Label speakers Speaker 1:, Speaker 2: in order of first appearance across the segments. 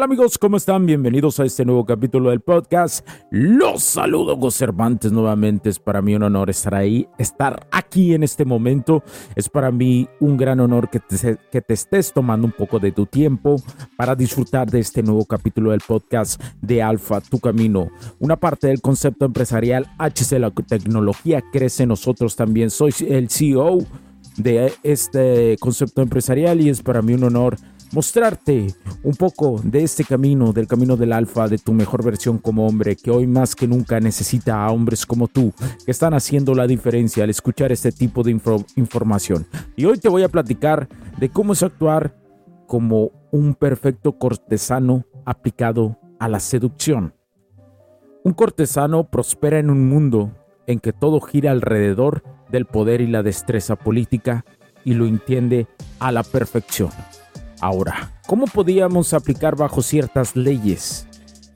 Speaker 1: Tal amigos? ¿Cómo están? Bienvenidos a este nuevo capítulo del podcast. Los saludo, Go Cervantes, nuevamente. Es para mí un honor estar ahí, estar aquí en este momento. Es para mí un gran honor que te, que te estés tomando un poco de tu tiempo para disfrutar de este nuevo capítulo del podcast de Alfa, tu camino. Una parte del concepto empresarial HC, la tecnología crece nosotros también. Soy el CEO de este concepto empresarial y es para mí un honor mostrarte un poco de este camino, del camino del alfa, de tu mejor versión como hombre, que hoy más que nunca necesita a hombres como tú, que están haciendo la diferencia al escuchar este tipo de información. Y hoy te voy a platicar de cómo es actuar como un perfecto cortesano aplicado a la seducción. Un cortesano prospera en un mundo en que todo gira alrededor del poder y la destreza política y lo entiende a la perfección. Ahora, ¿cómo podíamos aplicar bajo ciertas leyes?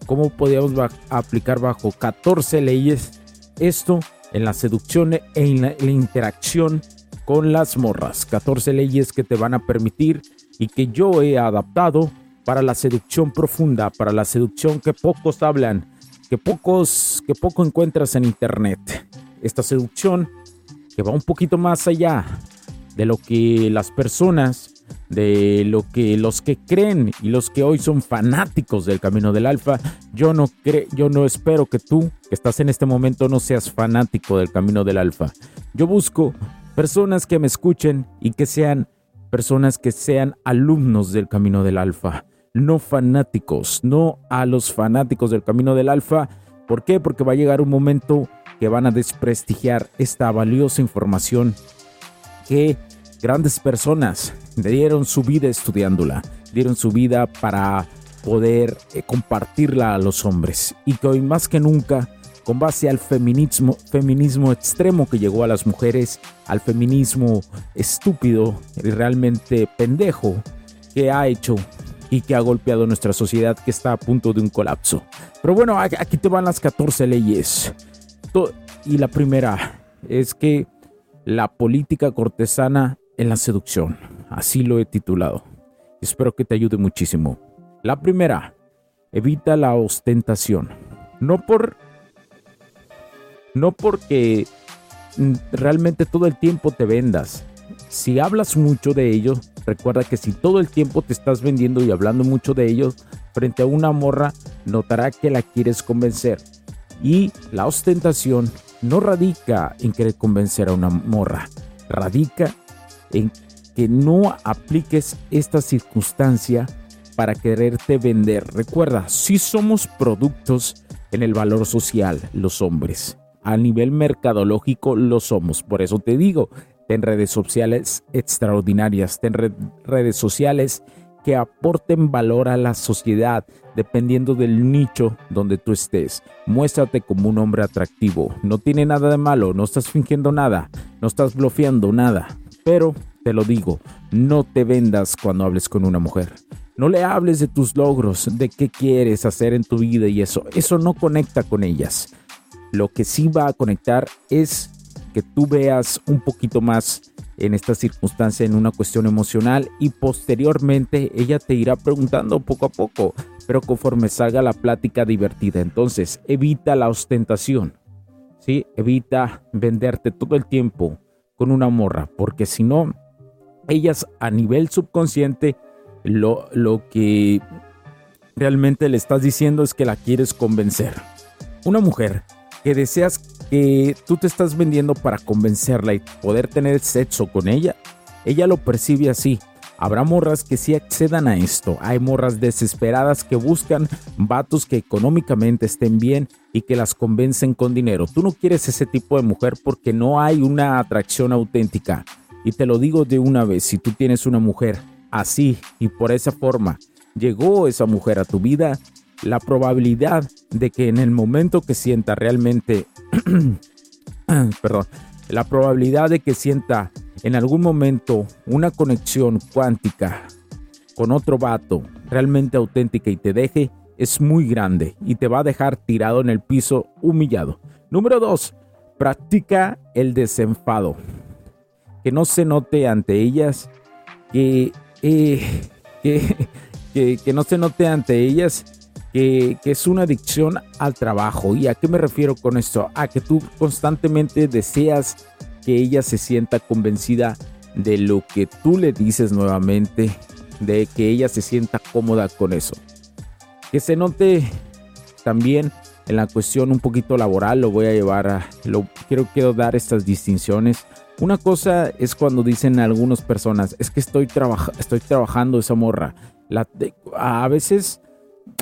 Speaker 1: ¿Cómo podíamos aplicar bajo 14 leyes esto en la seducción e en la, interacción con las morras? 14 leyes que te van a permitir y que yo he adaptado para la seducción profunda, para la seducción que pocos hablan, que pocos que poco encuentras en internet. Esta seducción que va un poquito más allá de lo que las personas de lo que los que creen y los que hoy son fanáticos del camino del alfa, yo no creo, yo no espero que tú, que estás en este momento, no seas fanático del camino del alfa. Yo busco personas que me escuchen y que sean personas que sean alumnos del camino del alfa, no fanáticos, no a los fanáticos del camino del alfa. ¿Por qué? Porque va a llegar un momento que van a desprestigiar esta valiosa información que grandes personas dieron su vida estudiándola, dieron su vida para poder eh, compartirla a los hombres y que hoy más que nunca con base al feminismo, feminismo extremo que llegó a las mujeres, al feminismo estúpido y realmente pendejo que ha hecho y que ha golpeado nuestra sociedad que está a punto de un colapso. Pero bueno, aquí te van las 14 leyes. Y la primera es que la política cortesana en la seducción. Así lo he titulado. Espero que te ayude muchísimo. La primera, evita la ostentación. No por no porque realmente todo el tiempo te vendas. Si hablas mucho de ello, recuerda que si todo el tiempo te estás vendiendo y hablando mucho de ello frente a una morra, notará que la quieres convencer. Y la ostentación no radica en querer convencer a una morra, radica en que no apliques esta circunstancia para quererte vender. Recuerda, si somos productos en el valor social, los hombres. A nivel mercadológico lo somos. Por eso te digo, ten redes sociales extraordinarias, ten redes sociales que aporten valor a la sociedad dependiendo del nicho donde tú estés. Muéstrate como un hombre atractivo. No tiene nada de malo, no estás fingiendo nada, no estás bloqueando nada. Pero te lo digo, no te vendas cuando hables con una mujer. No le hables de tus logros, de qué quieres hacer en tu vida y eso. Eso no conecta con ellas. Lo que sí va a conectar es que tú veas un poquito más en esta circunstancia en una cuestión emocional y posteriormente ella te irá preguntando poco a poco, pero conforme salga la plática divertida. Entonces, evita la ostentación. ¿sí? Evita venderte todo el tiempo con una morra, porque si no, ellas a nivel subconsciente, lo, lo que realmente le estás diciendo es que la quieres convencer. Una mujer que deseas que tú te estás vendiendo para convencerla y poder tener sexo con ella, ella lo percibe así. Habrá morras que sí accedan a esto. Hay morras desesperadas que buscan vatos que económicamente estén bien y que las convencen con dinero. Tú no quieres ese tipo de mujer porque no hay una atracción auténtica. Y te lo digo de una vez, si tú tienes una mujer así y por esa forma llegó esa mujer a tu vida, la probabilidad de que en el momento que sienta realmente, perdón, la probabilidad de que sienta en algún momento una conexión cuántica con otro vato realmente auténtica y te deje es muy grande y te va a dejar tirado en el piso humillado. Número 2. Practica el desenfado. Que no se note ante ellas que, eh, que, que, no se note ante ellas que, que, es una adicción al trabajo. ¿Y a qué me refiero con esto? A que tú constantemente deseas que ella se sienta convencida de lo que tú le dices nuevamente, de que ella se sienta cómoda con eso. Que se note también en la cuestión un poquito laboral, lo voy a llevar a, lo quiero, quiero dar estas distinciones. Una cosa es cuando dicen algunas personas, es que estoy, estoy trabajando esa morra. A veces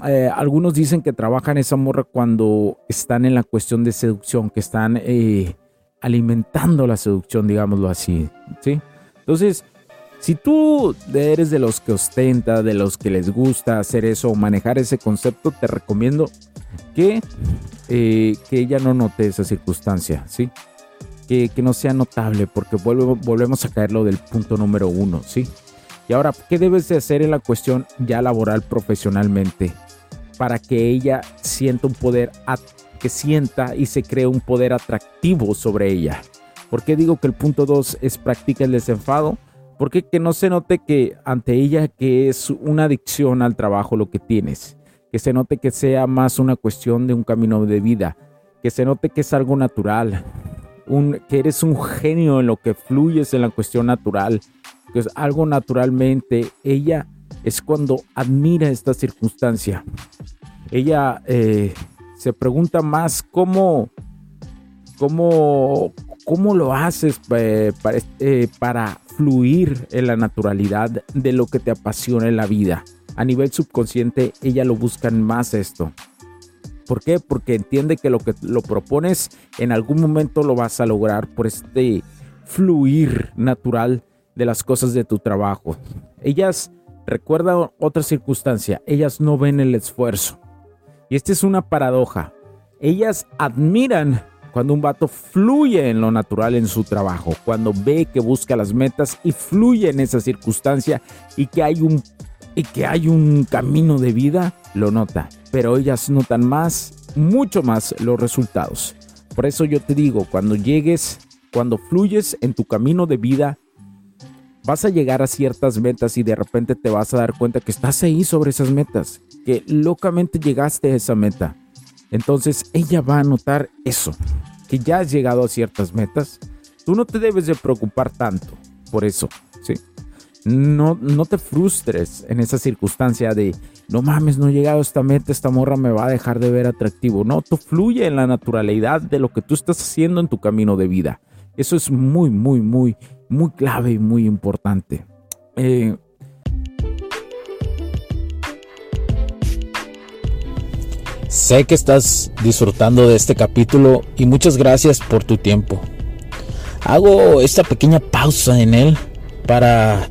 Speaker 1: eh, algunos dicen que trabajan esa morra cuando están en la cuestión de seducción, que están eh, alimentando la seducción, digámoslo así, ¿sí? Entonces, si tú eres de los que ostenta, de los que les gusta hacer eso o manejar ese concepto, te recomiendo que, eh, que ella no note esa circunstancia, ¿sí? Que, no sea notable, porque volvemos a caerlo del punto número uno, ¿sí? Y ahora, ¿qué debes de hacer en la cuestión ya laboral profesionalmente? Para que ella sienta un poder que sienta y se cree un poder atractivo sobre ella. ¿Por qué digo que el punto 2 es practica el desenfado? Porque que no se note que ante ella que es una adicción al trabajo lo que tienes. Que se note que sea más una cuestión de un camino de vida. Que se note que es algo natural. Un, que eres un genio en lo que fluyes en la cuestión natural. Que es algo naturalmente. Ella es cuando admira esta circunstancia. Ella eh, se pregunta más cómo, cómo, cómo lo haces eh, para, eh, para fluir en la naturalidad de lo que te apasiona en la vida. A nivel subconsciente, ella lo busca más esto. ¿Por qué? Porque entiende que lo que lo propones en algún momento lo vas a lograr por este fluir natural de las cosas de tu trabajo. Ellas, recuerda otra circunstancia, ellas no ven el esfuerzo. Y esta es una paradoja. Ellas admiran cuando un vato fluye en lo natural en su trabajo, cuando ve que busca las metas y fluye en esa circunstancia y que hay un y que hay un camino de vida, lo nota, pero ellas notan más, mucho más los resultados. Por eso yo te digo, cuando llegues, cuando fluyes en tu camino de vida, vas a llegar a ciertas metas y de repente te vas a dar cuenta que estás ahí sobre esas metas que locamente llegaste a esa meta. Entonces ella va a notar eso, que ya has llegado a ciertas metas. Tú no te debes de preocupar tanto por eso, ¿sí? No, no te frustres en esa circunstancia de, no mames, no he llegado a esta meta, esta morra me va a dejar de ver atractivo. No, tú fluye en la naturalidad de lo que tú estás haciendo en tu camino de vida. Eso es muy, muy, muy, muy clave y muy importante. Eh,
Speaker 2: Sé que estás disfrutando de este capítulo y muchas gracias por tu tiempo. Hago esta pequeña pausa en él para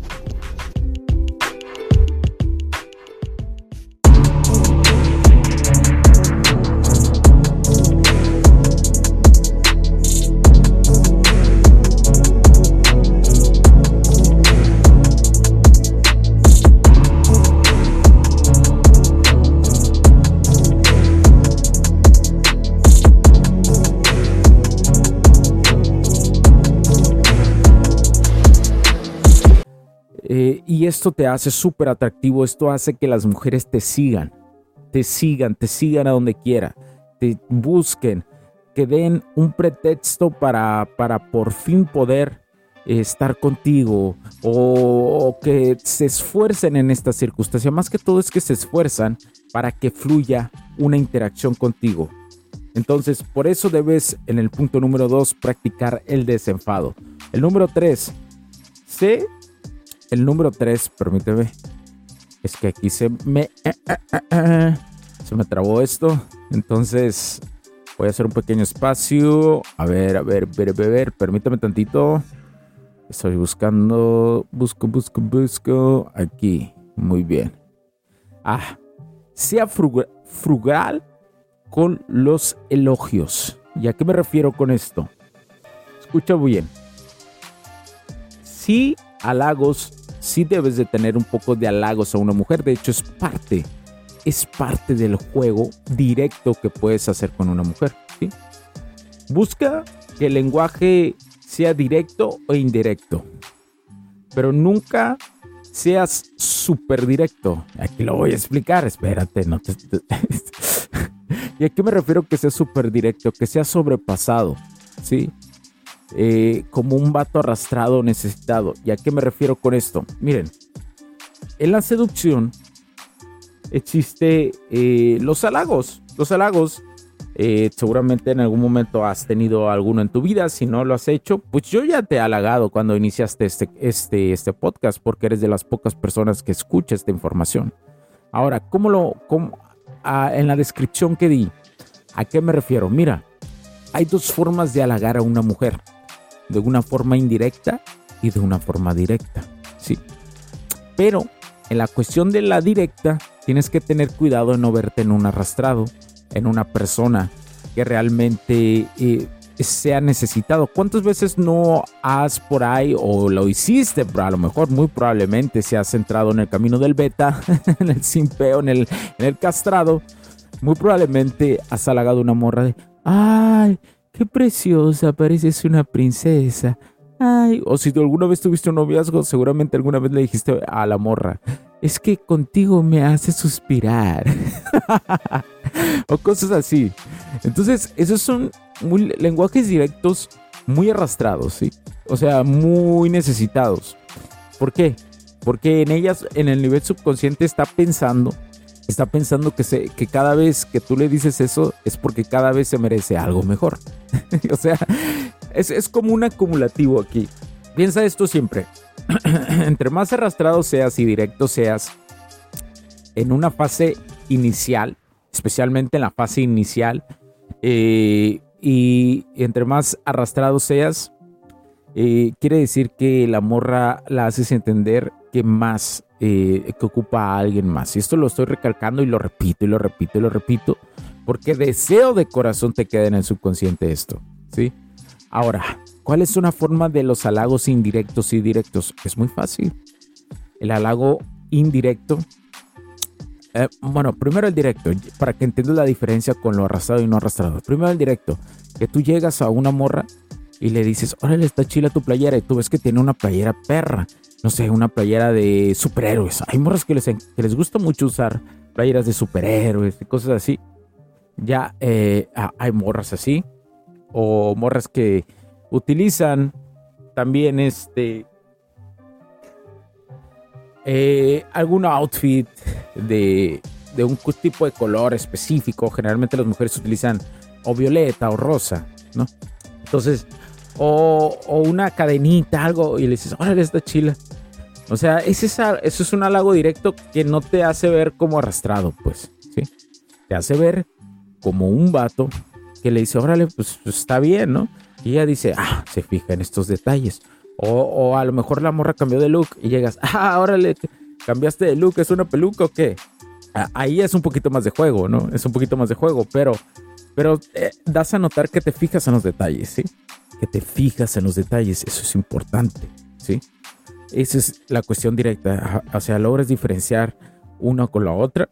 Speaker 1: Eh, y esto te hace súper atractivo, esto hace que las mujeres te sigan, te sigan, te sigan a donde quiera, te busquen, que den un pretexto para, para por fin poder estar contigo o, que se esfuercen en esta circunstancia. Más que todo es que se esfuerzan para que fluya una interacción contigo. Entonces, por eso debes en el punto número 2 practicar el desenfado. El número 3, sé, el número 3, permíteme, es que aquí se me, eh, eh, eh, se me trabó esto. Entonces, voy a hacer un pequeño espacio. A ver, a ver, a ver, a ver, permítame tantito. Estoy buscando, busco, busco, busco. Aquí, muy bien. Ah, sea frugal con los elogios. ¿Y a qué me refiero con esto? Escucha bien. Sí, halagos, sí debes de tener un poco de halagos a una mujer. De hecho, es parte, es parte del juego directo que puedes hacer con una mujer. Busca que el lenguaje sea directo o indirecto. Pero nunca seas súper directo. Aquí lo voy a explicar. Espérate, no te... ¿Y a qué me refiero que sea súper directo? Que sea sobrepasado, ¿sí? Eh, como un vato arrastrado necesitado. ¿Y a qué me refiero con esto? Miren, en la seducción existe eh, los halagos. Los halagos eh, seguramente en algún momento has tenido alguno en tu vida. Si no lo has hecho, pues yo ya te he halagado cuando iniciaste este, este, este podcast porque eres de las pocas personas que escucha esta información. Ahora, ¿cómo lo, cómo, en la descripción que di, ¿a qué me refiero? Mira, hay dos formas de halagar a una mujer. De una forma indirecta y de una forma directa. Sí. Pero en la cuestión de la directa, tienes que tener cuidado en no verte en un arrastrado en una persona que realmente eh, sea necesitado. ¿Cuántas veces no has por ahí o lo hiciste? A lo mejor muy probablemente si has entrado en el camino del beta, en el simpeo, en el, en el castrado, muy probablemente has halagado una morra de, ay, qué preciosa, pareces una princesa. Ay, o si tú alguna vez tuviste un noviazgo, seguramente alguna vez le dijiste a la morra, es que contigo me hace suspirar. o cosas así. Entonces, esos son muy, lenguajes directos muy arrastrados, ¿sí? O sea, muy necesitados. ¿Por qué? Porque en ellas, en el nivel subconsciente, está pensando, está pensando que, se, que cada vez que tú le dices eso es porque cada vez se merece algo mejor. o sea, es, es como un acumulativo aquí. Piensa esto siempre. Entre más arrastrado seas y directo seas en una fase inicial, especialmente en la fase inicial. Eh, y entre más arrastrado seas, eh, quiere decir que la morra la haces entender que más, eh, que ocupa a alguien más. Y esto lo estoy recalcando y lo repito y lo repito y lo repito, porque deseo de corazón te queda en el subconsciente esto, ¿sí? Ahora, ¿cuál es una forma de los halagos indirectos y directos? Es muy fácil. El halago indirecto eh, bueno, primero el directo, para que entiendas la diferencia con lo arrastrado y no arrastrado. Primero el directo, que tú llegas a una morra y le dices, órale, está chila tu playera, y tú ves que tiene una playera perra, no sé, una playera de superhéroes. Hay morras que les, que les gusta mucho usar playeras de superhéroes y cosas así. Ya eh, hay morras así, o morras que utilizan también este eh, algún outfit de, un tipo de color específico. Generalmente las mujeres utilizan o violeta o rosa, ¿no? Entonces, o, una cadenita, algo, y le dices, órale, está chila. O sea, es eso es un halago directo que no te hace ver como arrastrado, pues, ¿sí? Te hace ver como un vato que le dice, órale, pues, pues está bien, ¿no? Y ella dice, ah, se fija en estos detalles. O, a lo mejor la morra cambió de look y llegas, ah, órale, cambiaste de look, ¿es una peluca o qué? Ahí es un poquito más de juego, ¿no? Es un poquito más de juego, pero, pero eh, das a notar que te fijas en los detalles, ¿sí? Que te fijas en los detalles, eso es importante, ¿sí? Esa es la cuestión directa, o sea, logres diferenciar una con la otra.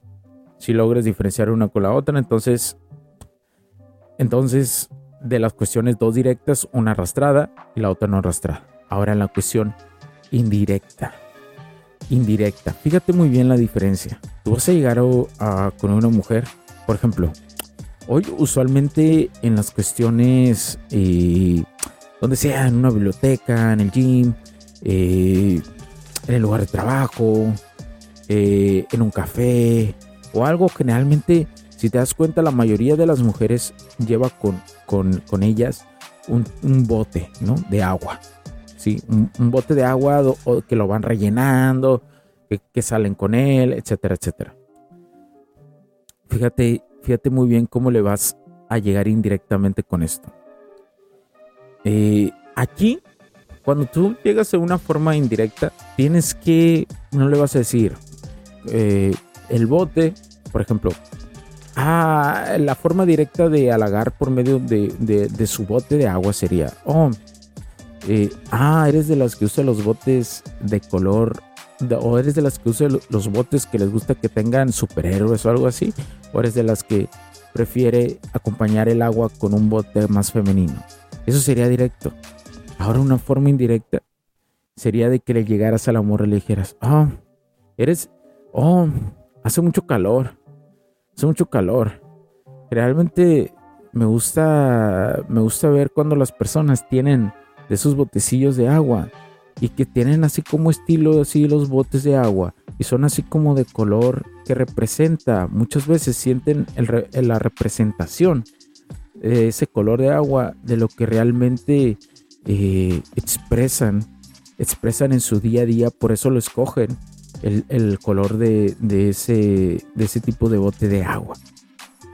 Speaker 1: Si logres diferenciar una con la otra, entonces, entonces de las cuestiones dos directas, una arrastrada y la otra no arrastrada. Ahora en la cuestión indirecta. indirecta. Fíjate muy bien la diferencia. Tú vas a llegar a, con una mujer, por ejemplo, hoy usualmente en las cuestiones, eh, donde sea, en una biblioteca, en el gym, eh, en el lugar de trabajo, eh, en un café o algo, generalmente, si te das cuenta, la mayoría de las mujeres lleva con, con, ellas un, bote ¿no? de agua. ¿sí? Un, bote de agua que lo van rellenando, que, salen con él, etcétera, etcétera. Fíjate, fíjate muy bien cómo le vas a llegar indirectamente con esto. Eh, aquí cuando tú llegas de una forma indirecta, tienes que, no le vas a decir, eh, el bote, por ejemplo, ah, la forma directa de halagar por medio de, su bote de agua sería, oh, eh, ah, eres de las que usa los botes de color, o eres de las que usa los botes que les gusta que tengan superhéroes o algo así, o eres de las que prefiere acompañar el agua con un bote más femenino. Eso sería directo. Ahora una forma indirecta sería de que le llegaras al amor y le dijeras, oh, eres, oh, hace mucho calor, hace mucho calor. Realmente me gusta, me gusta ver cuando las personas tienen de esos botecillos de agua y que tienen así como estilo así los botes de agua y son así como de color que representa, muchas veces sienten la representación de ese color de agua de lo que realmente eh, expresan, expresan en su día a día, por eso lo escogen el, color de, ese, de ese tipo de bote de agua.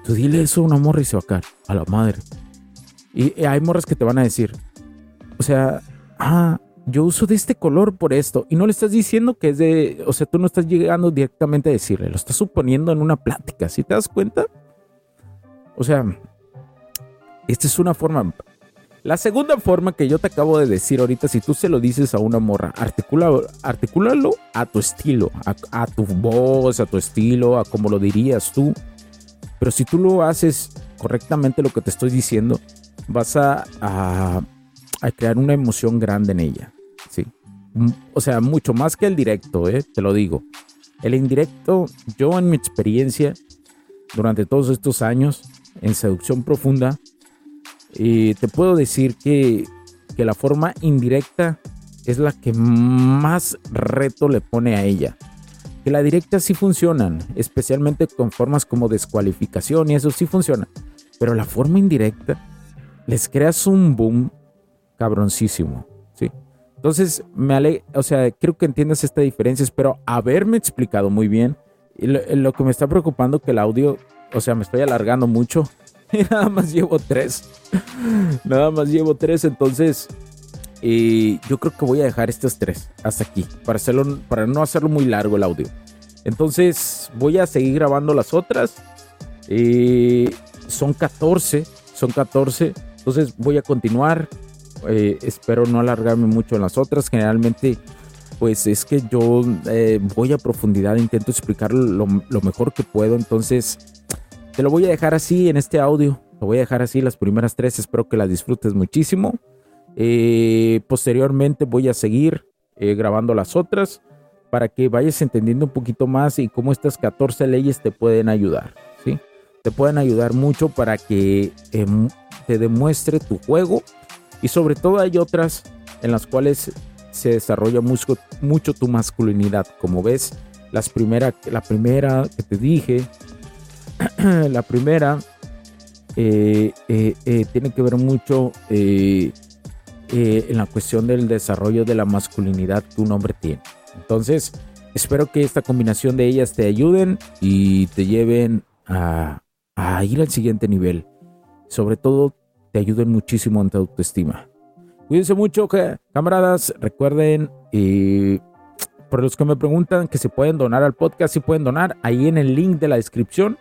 Speaker 1: Tú dile eso a una morra y se va a caer, a la madre. Y, hay morras que te van a decir, o sea, ah, yo uso de este color por esto. Y no le estás diciendo que es de, o sea, tú no estás llegando directamente a decirle, lo estás suponiendo en una plática, ¿sí te das cuenta? O sea, esta es una forma, la segunda forma que yo te acabo de decir ahorita, si tú se lo dices a una morra, articúlalo a tu estilo, a, tu voz, a tu estilo, a como lo dirías tú. Pero si tú lo haces correctamente lo que te estoy diciendo, vas a, a, crear una emoción grande en ella. ¿sí? O sea, mucho más que el directo, ¿eh? te lo digo. El indirecto, yo en mi experiencia, durante todos estos años en seducción profunda, y te puedo decir que, la forma indirecta es la que más reto le pone a ella. Que la directa sí funcionan, especialmente con formas como descualificación y eso sí funciona. Pero la forma indirecta les creas un boom cabroncísimo, ¿sí? Entonces, me ale o sea, creo que entiendas esta diferencia, espero haberme explicado muy bien. Y lo, lo que me está preocupando que el audio, o sea, me estoy alargando mucho nada más llevo tres. Nada más llevo tres, entonces y yo creo que voy a dejar estos tres hasta aquí para hacerlo para no hacerlo muy largo el audio. Entonces voy a seguir grabando las otras. son 14, son 14. Entonces voy a continuar. Eh, espero no alargarme mucho en las otras. Generalmente, pues es que yo eh, voy a profundidad, intento explicar lo, lo mejor que puedo. Entonces, te lo voy a dejar así en este audio. Lo voy a dejar así las primeras tres. Espero que las disfrutes muchísimo. Eh, posteriormente voy a seguir eh, grabando las otras para que vayas entendiendo un poquito más y cómo estas 14 leyes te pueden ayudar. ¿sí? Te pueden ayudar mucho para que em, te demuestre tu juego. Y sobre todo hay otras en las cuales se desarrolla mucho, mucho tu masculinidad. Como ves, las primera, la primera que te dije, la primera eh, eh, eh, tiene que ver mucho en la cuestión del desarrollo de la masculinidad que un hombre tiene. Entonces, espero que esta combinación de ellas te ayuden y te lleven a, ir al siguiente nivel. Sobre todo, te ayuden muchísimo en tu autoestima. Cuídense mucho, camaradas. Recuerden, por los que me preguntan que se pueden donar al podcast, si pueden donar ahí en el link de la descripción.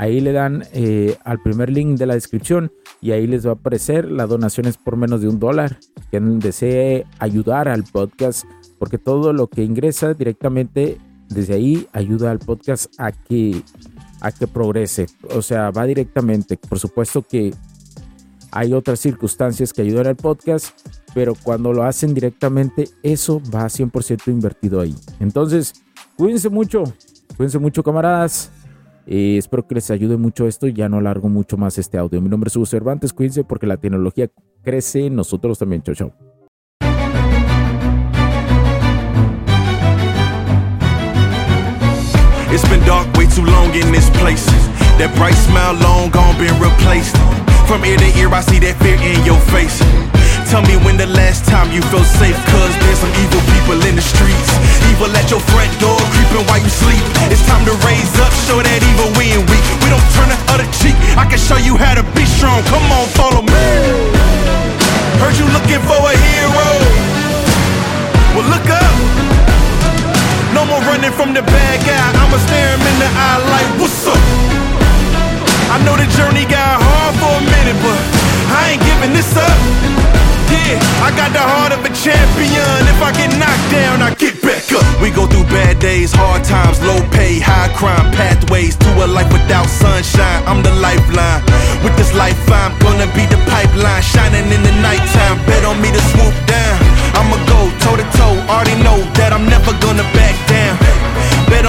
Speaker 1: Ahí le dan eh, al primer link de la descripción y ahí les va a aparecer las donaciones por menos de un dólar. Quien desee ayudar al podcast, porque todo lo que ingresa directamente desde ahí ayuda al podcast a que, a que progrese. O sea, va directamente. Por supuesto que hay otras circunstancias que ayudan al podcast, pero cuando lo hacen directamente, eso va 100% invertido ahí. Entonces, cuídense mucho, cuídense mucho camaradas. Eh, espero que les ayude mucho esto y ya no largo mucho más este audio. Mi nombre es Hugo Cervantes, cuídense porque la tecnología crece, nosotros también. Chau, chau.
Speaker 3: Tell me when the last time you felt safe, cause there's some evil people in the streets. Evil at your front door, creeping while you sleep. It's time to raise up, show that evil we ain't weak. We don't turn the other cheek. I can show you how to be strong. Come on, follow me. Heard you looking for a hero. Well, look up. No more running from the bad guy. I'ma stare him in the eye like, what's up? I know the journey got hard for a minute, but I ain't giving this up. Yeah, I got the heart of a champion. If I get knocked down, I get back up. We go through bad days, hard times, low pay, high crime, pathways to a life without sunshine. I'm the lifeline. With this life, I'm gonna be the pipeline, shining in the nighttime. Bet on me to swoop down. I'ma go toe to toe. Already know that I'm never gonna back down.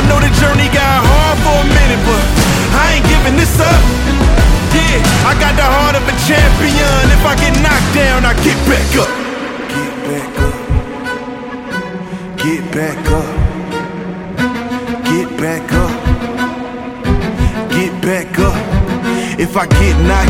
Speaker 3: I know the journey got hard for a minute, but I ain't giving this up. Yeah, I got the heart of a champion. If I get knocked down, I get back up. Get back up. Get back up. Get back up. Get back up. If I get knocked